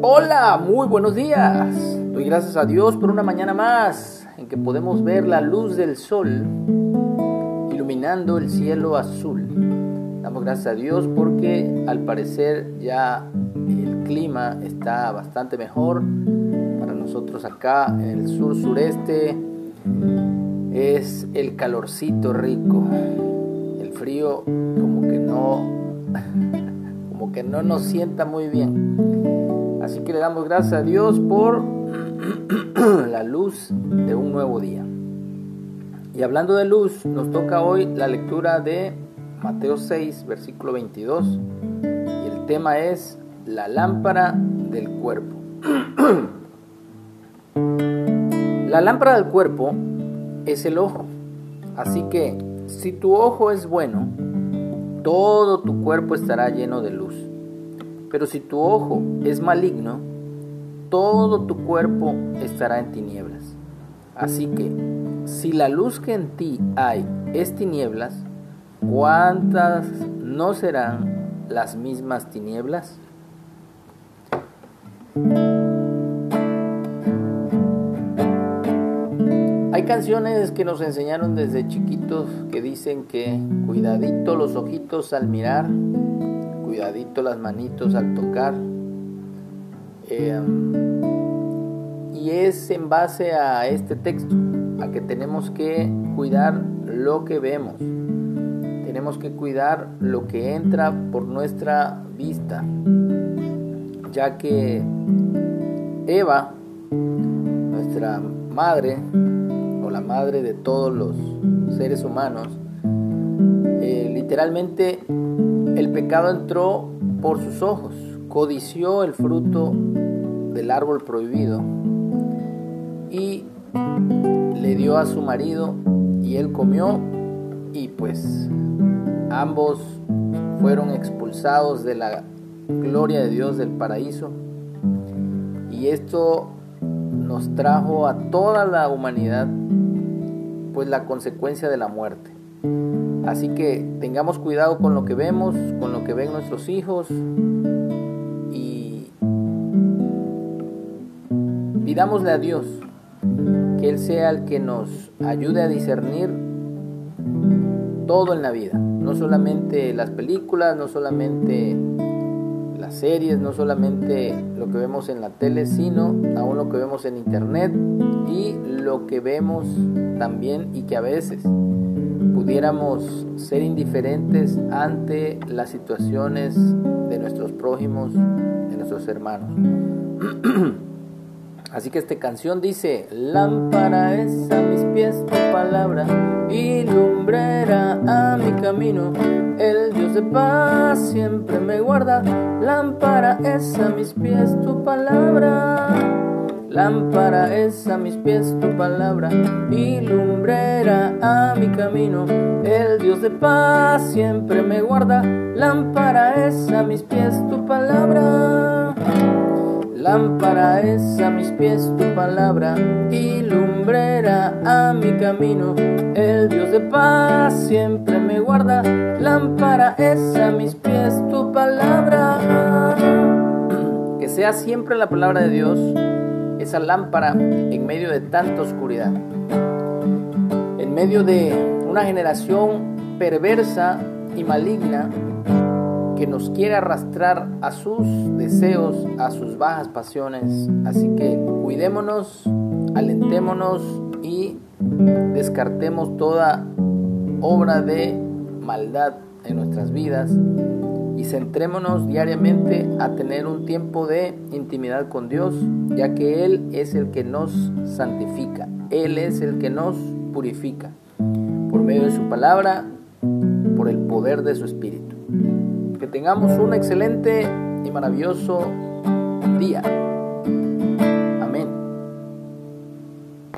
Hola, muy buenos días. Doy gracias a Dios por una mañana más en que podemos ver la luz del sol iluminando el cielo azul. Damos gracias a Dios porque al parecer ya el clima está bastante mejor para nosotros acá en el sur sureste. Es el calorcito rico. El frío como que no como que no nos sienta muy bien. Así que le damos gracias a Dios por la luz de un nuevo día. Y hablando de luz, nos toca hoy la lectura de Mateo 6, versículo 22. Y el tema es la lámpara del cuerpo. la lámpara del cuerpo es el ojo. Así que si tu ojo es bueno, todo tu cuerpo estará lleno de luz. Pero si tu ojo es maligno, todo tu cuerpo estará en tinieblas. Así que, si la luz que en ti hay es tinieblas, ¿cuántas no serán las mismas tinieblas? Hay canciones que nos enseñaron desde chiquitos que dicen que cuidadito los ojitos al mirar, cuidadito las manitos al tocar. Eh, y es en base a este texto, a que tenemos que cuidar lo que vemos. Tenemos que cuidar lo que entra por nuestra vista, ya que Eva, nuestra madre, o la madre de todos los seres humanos, eh, literalmente el pecado entró por sus ojos, codició el fruto del árbol prohibido y le dio a su marido y él comió y pues ambos fueron expulsados de la gloria de Dios del paraíso y esto nos trajo a toda la humanidad pues la consecuencia de la muerte. Así que tengamos cuidado con lo que vemos, con lo que ven nuestros hijos y pidámosle a Dios que Él sea el que nos ayude a discernir todo en la vida, no solamente las películas, no solamente las series, no solamente lo que vemos en la tele, sino aún lo que vemos en internet y lo que vemos también y que a veces pudiéramos ser indiferentes ante las situaciones de nuestros prójimos, de nuestros hermanos. Así que esta canción dice, lámpara es a mis pies tu palabra y lumbrera a mi camino. El Dios de paz siempre me guarda, lámpara es a mis pies tu palabra. Lámpara es a mis pies tu palabra y lumbrera a mi camino. El Dios de paz siempre me guarda, lámpara es a mis pies tu palabra. Lámpara es a mis pies tu palabra y lumbrera a mi camino. El Dios de paz siempre me guarda. Lámpara es a mis pies tu palabra. Que sea siempre la palabra de Dios esa lámpara en medio de tanta oscuridad. En medio de una generación perversa y maligna que nos quiere arrastrar a sus deseos, a sus bajas pasiones. Así que cuidémonos, alentémonos y descartemos toda obra de maldad en nuestras vidas y centrémonos diariamente a tener un tiempo de intimidad con Dios, ya que Él es el que nos santifica, Él es el que nos purifica, por medio de su palabra, por el poder de su Espíritu. Que tengamos un excelente y maravilloso día.